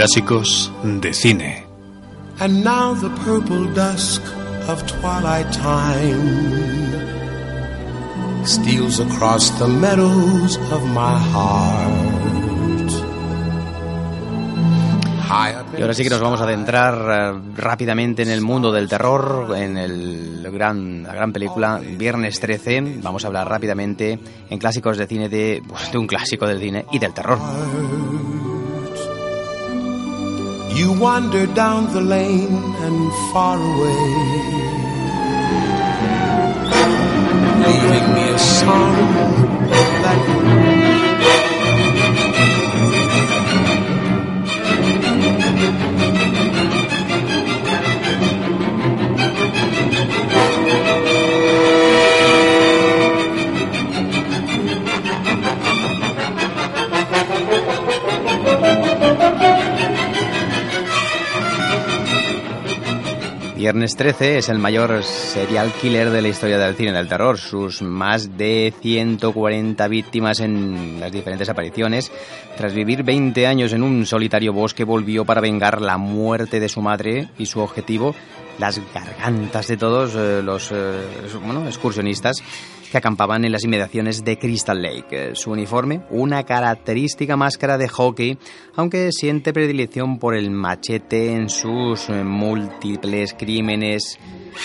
Clásicos de cine. And now the purple dusk of twilight time steals across the meadows of my heart. Y ahora sí que nos vamos a adentrar eh, rápidamente en el mundo del terror, en el gran, la gran película Viernes 13. Vamos a hablar rápidamente en clásicos de cine de, pues, de un clásico del cine y del terror. You wander down the lane and far away, Viernes 13 es el mayor serial killer de la historia del cine del terror. Sus más de 140 víctimas en las diferentes apariciones. Tras vivir 20 años en un solitario bosque, volvió para vengar la muerte de su madre y su objetivo, las gargantas de todos eh, los eh, excursionistas que acampaban en las inmediaciones de Crystal Lake. Su uniforme, una característica máscara de hockey, aunque siente predilección por el machete en sus múltiples crímenes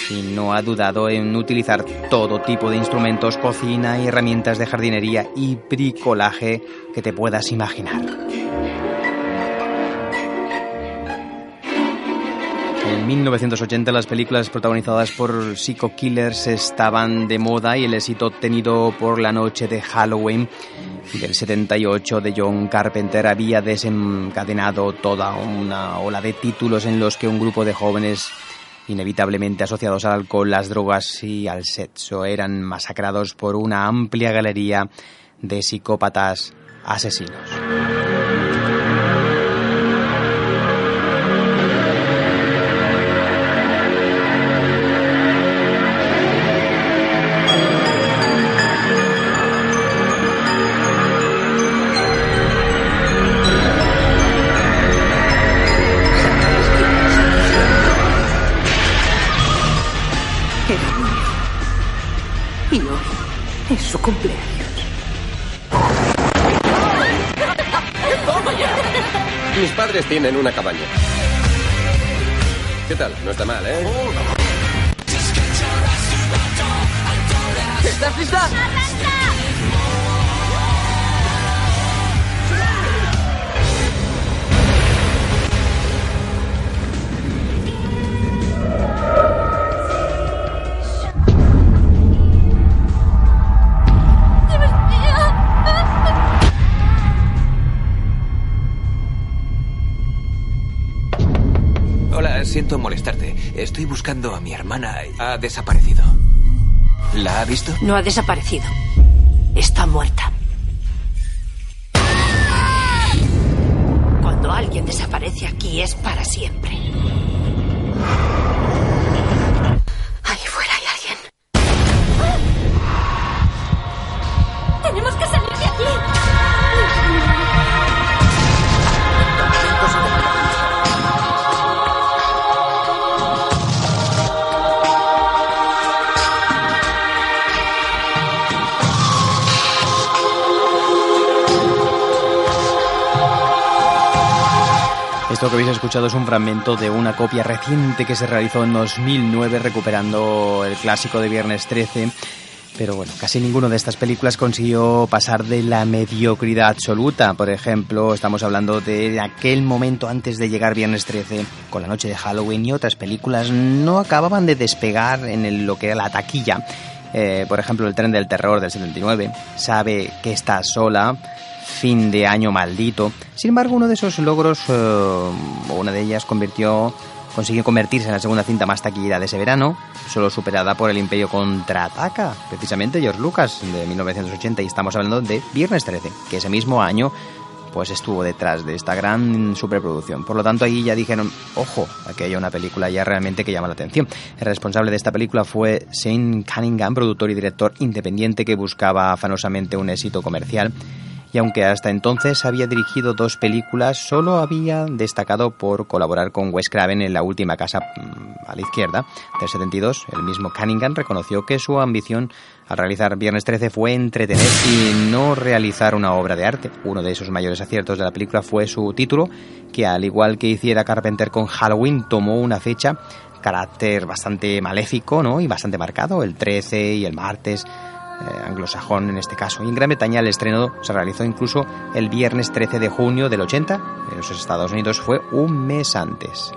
y no ha dudado en utilizar todo tipo de instrumentos, cocina y herramientas de jardinería y bricolaje que te puedas imaginar. En 1980 las películas protagonizadas por Psycho Killers estaban de moda y el éxito obtenido por La Noche de Halloween del 78 de John Carpenter había desencadenado toda una ola de títulos en los que un grupo de jóvenes inevitablemente asociados al alcohol, las drogas y al sexo eran masacrados por una amplia galería de psicópatas asesinos. Es su cumpleaños. Mis padres tienen una cabaña. ¿Qué tal? No está mal, ¿eh? ¿Estás lista? Siento molestarte. Estoy buscando a mi hermana. Ha desaparecido. ¿La ha visto? No ha desaparecido. Está muerta. Cuando alguien desaparece aquí es para siempre. Esto que habéis escuchado es un fragmento de una copia reciente que se realizó en 2009 recuperando el clásico de Viernes 13. Pero bueno, casi ninguno de estas películas consiguió pasar de la mediocridad absoluta. Por ejemplo, estamos hablando de aquel momento antes de llegar Viernes 13, con la noche de Halloween y otras películas no acababan de despegar en el- lo que era la taquilla. Eh, por ejemplo, el tren del terror del 79, sabe que está sola, fin de año maldito. Sin embargo, uno de esos logros, eh, una de ellas, convirtió, consiguió convertirse en la segunda cinta más taquillera de ese verano, solo superada por El Imperio Contraataca, precisamente George Lucas, de 1980, y estamos hablando de Viernes 13, que ese mismo año pues estuvo detrás de esta gran superproducción. Por lo tanto, ahí ya dijeron, ojo, aquí hay una película ya realmente que llama la atención. El responsable de esta película fue Shane Cunningham, productor y director independiente que buscaba afanosamente un éxito comercial. Y aunque hasta entonces había dirigido dos películas, solo había destacado por colaborar con Wes Craven en La última casa mm, a la izquierda del 72. El mismo Cunningham reconoció que su ambición al realizar Viernes 13 fue entretener y no realizar una obra de arte. Uno de esos mayores aciertos de la película fue su título, que al igual que hiciera Carpenter con Halloween, tomó una fecha carácter bastante maléfico ¿no? y bastante marcado, el 13 y el martes, eh, anglosajón en este caso. Y en Gran Bretaña el estreno se realizó incluso el viernes 13 de junio del 80, en los Estados Unidos fue un mes antes.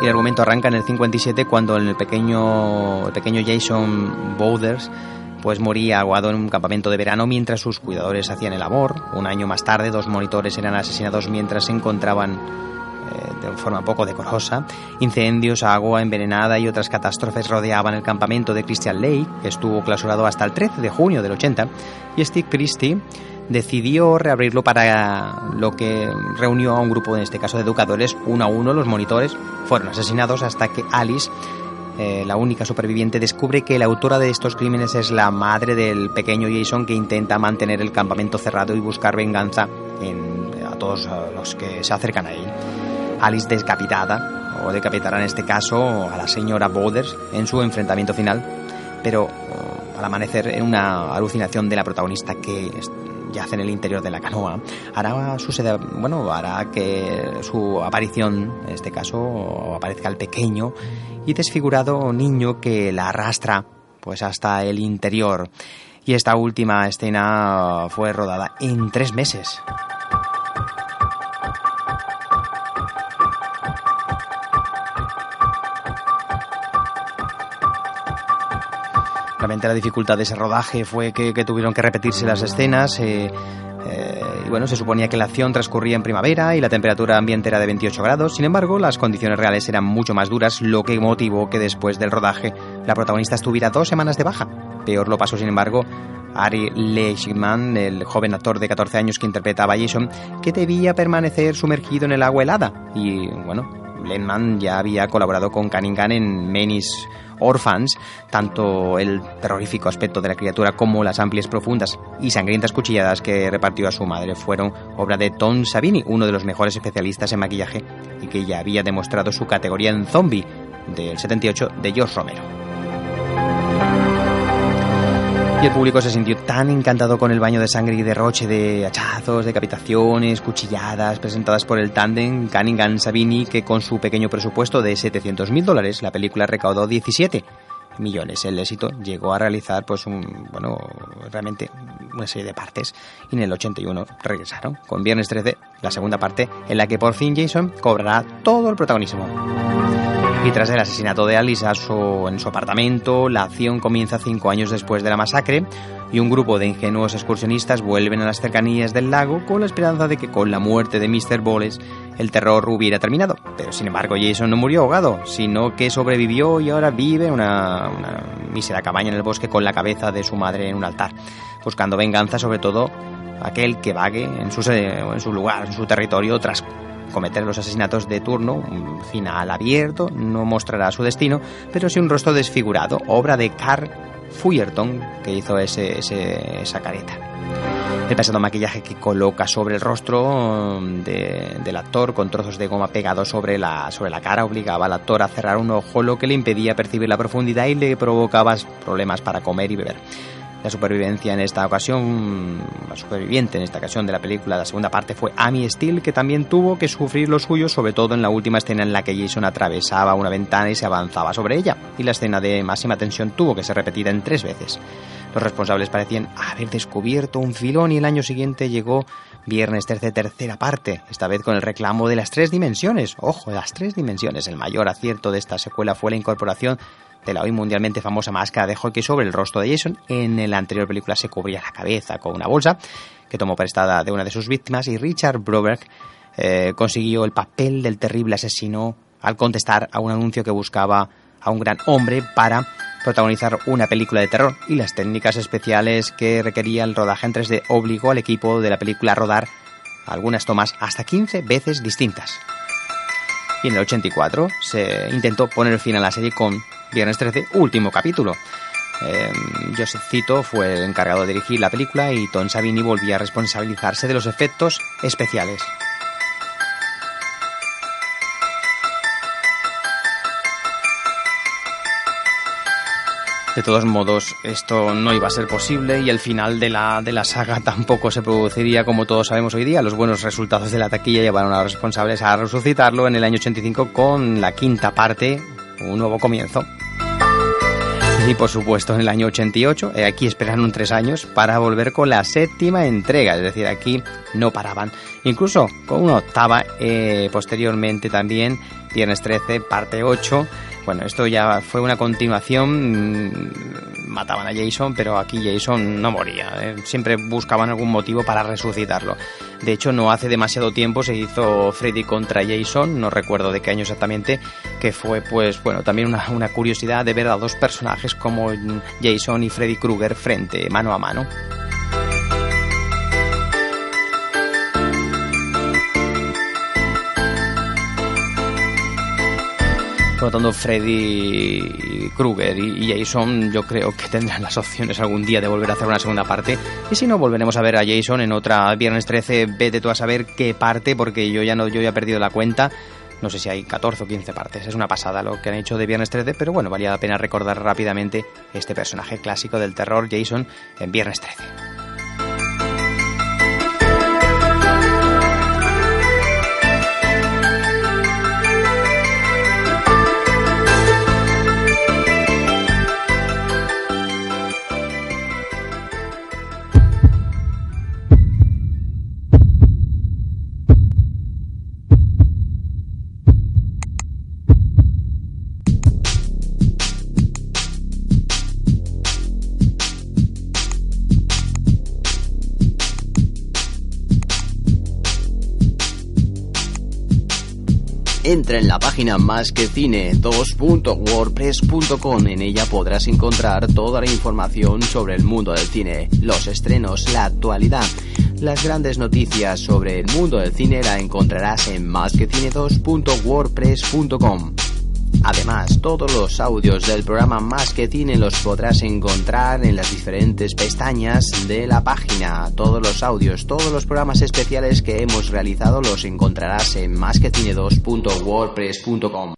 Y el argumento arranca en el 57 cuando el pequeño, pequeño Jason Bowders pues moría aguado en un campamento de verano mientras sus cuidadores hacían el amor. Un año más tarde, dos monitores eran asesinados mientras se encontraban forma poco decorosa. Incendios, agua envenenada y otras catástrofes rodeaban el campamento de Christian Lake, que estuvo clausurado hasta el 13 de junio del 80, y Steve Christie decidió reabrirlo para lo que reunió a un grupo, en este caso de educadores, uno a uno los monitores fueron asesinados hasta que Alice eh, la única superviviente, descubre que la autora de estos crímenes es la madre del pequeño Jason que intenta mantener el campamento cerrado y buscar venganza en, a todos los que se acercan a él. Alice descapitada, o decapitará en este caso a la señora Bowders en su enfrentamiento final, pero uh, al amanecer en una alucinación de la protagonista que yace en el interior de la canoa, hará suceder, bueno, hará que su aparición, en este caso, aparezca el pequeño y desfigurado niño que la arrastra pues hasta el interior. Y esta última escena fue rodada en tres meses. La dificultad de ese rodaje fue que, tuvieron que repetirse las escenas. Eh, eh, y bueno, se suponía que la acción transcurría en primavera y la temperatura ambiente era de 28 grados. Sin embargo, las condiciones reales eran mucho más duras, lo que motivó que después del rodaje la protagonista estuviera dos semanas de baja. Peor lo pasó, sin embargo, Ari Leishman, el joven actor de 14 años que interpretaba a Jason, que debía permanecer sumergido en el agua helada. Y bueno, Lehman ya había colaborado con Cunningham en Menis Orphans, tanto el terrorífico aspecto de la criatura como las amplias, profundas y sangrientas cuchilladas que repartió a su madre fueron obra de Tom Savini, uno de los mejores especialistas en maquillaje y que ya había demostrado su categoría en zombie del 78 de George Romero. Y el público se sintió tan encantado con el baño de sangre y derroche de hachazos, decapitaciones, cuchilladas presentadas por el tándem Cunningham Sabini que con su pequeño presupuesto de 700 mil dólares la película recaudó 17 millones. El éxito llegó a realizar pues un, bueno, realmente una serie de partes y en el 81 regresaron con Viernes 13, la segunda parte en la que por fin Jason cobrará todo el protagonismo. Y tras el asesinato de Alice en su apartamento, la acción comienza cinco años después de la masacre y un grupo de ingenuos excursionistas vuelven a las cercanías del lago con la esperanza de que con la muerte de Mr. Bowles el terror hubiera terminado. Pero sin embargo Jason no murió ahogado, sino que sobrevivió y ahora vive en una, una mísera cabaña en el bosque con la cabeza de su madre en un altar, buscando venganza sobre todo aquel que vague en su, en su lugar, en su territorio tras cometer los asesinatos de turno, final abierto, no mostrará su destino, pero sí un rostro desfigurado, obra de Carl Fullerton, que hizo ese, esa careta. El pesado maquillaje que coloca sobre el rostro mm, del actor con trozos de goma pegados sobre la, sobre la cara obligaba al actor a cerrar un ojo, lo que le impedía percibir la profundidad y le provocaba problemas para comer y beber. La supervivencia en esta ocasión, la superviviente en esta ocasión de la película, la segunda parte fue Amy Steele, que también tuvo que sufrir lo suyo, sobre todo en la última escena en la que Jason atravesaba una ventana y se avanzaba sobre ella, y la escena de máxima tensión tuvo que ser repetida en tres veces. Los responsables parecían haber descubierto un filón y el año siguiente llegó Viernes 13, tercera parte, esta vez con el reclamo de las tres dimensiones. Ojo, las tres dimensiones. El mayor acierto de esta secuela fue la incorporación de la hoy mundialmente famosa máscara de hockey sobre el rostro de Jason. En la anterior película se cubría la cabeza con una bolsa que tomó prestada de una de sus víctimas y Richard Broberg eh, consiguió el papel del terrible asesino al contestar a un anuncio que buscaba a un gran hombre para protagonizar una película de terror y las técnicas especiales que requería el rodaje en 3D obligó al equipo de la película a rodar algunas tomas hasta 15 veces distintas. Y en el 84 se intentó poner fin a la serie con Viernes 13, último capítulo. Eh, Joseph Cito fue el encargado de dirigir la película y Tom Savini volvía a responsabilizarse de los efectos especiales. De todos modos, esto no iba a ser posible y el final de la, de la saga tampoco se produciría como todos sabemos hoy día. Los buenos resultados de la taquilla llevaron a los responsables a resucitarlo en el año 85 con la quinta parte, un nuevo comienzo. Y por supuesto en el año 88, eh, aquí esperaron tres años para volver con la séptima entrega, es decir, aquí no paraban. Incluso con una octava, eh, posteriormente también, Viernes 13, parte 8, bueno, esto ya fue una continuación. Mm, mataban a Jason, pero aquí Jason no moría. ¿eh? Siempre buscaban algún motivo para resucitarlo. De hecho, no hace demasiado tiempo se hizo Freddy contra Jason, no recuerdo de qué año exactamente, que fue, pues, bueno, también una, una curiosidad de ver a dos personajes como Jason y Freddy Krueger frente, mano a mano. Por lo tanto, Freddy Krueger y Jason yo creo que tendrán las opciones algún día de volver a hacer una segunda parte. Y si no, volveremos a ver a Jason en otra Viernes 13. Vete tú a saber qué parte, porque yo ya, no, yo ya he perdido la cuenta. No sé si hay 14 o 15 partes. Es una pasada lo que han hecho de Viernes 13, pero bueno, valía la pena recordar rápidamente este personaje clásico del terror, Jason, en Viernes 13. Entra en la página más que cine 2.wordpress.com. En ella podrás encontrar toda la información sobre el mundo del cine, los estrenos, la actualidad. Las grandes noticias sobre el mundo del cine la encontrarás en másquecine2.wordpress.com. Además, todos los audios del programa Más que Cine los podrás encontrar en las diferentes pestañas de la página. Todos los audios, todos los programas especiales que hemos realizado los encontrarás en másquecine2.wordpress.com.